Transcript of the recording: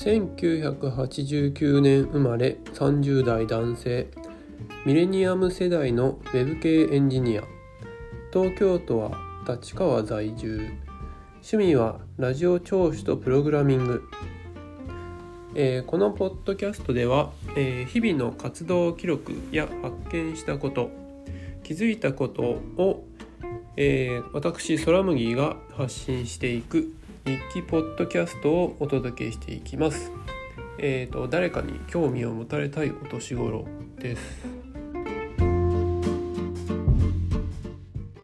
1989年生まれ30代男性ミレニアム世代のウェブ系エンジニア。東京都は立川在住。趣味はラジオ聴取とプログラミング、えー、このポッドキャストでは、えー、日々の活動記録や発見したこと気づいたことを、えー、私空麦が発信していく日記ポッドキャストをお届けしていきます。えーと、誰かに興味を持たれたいお年頃です。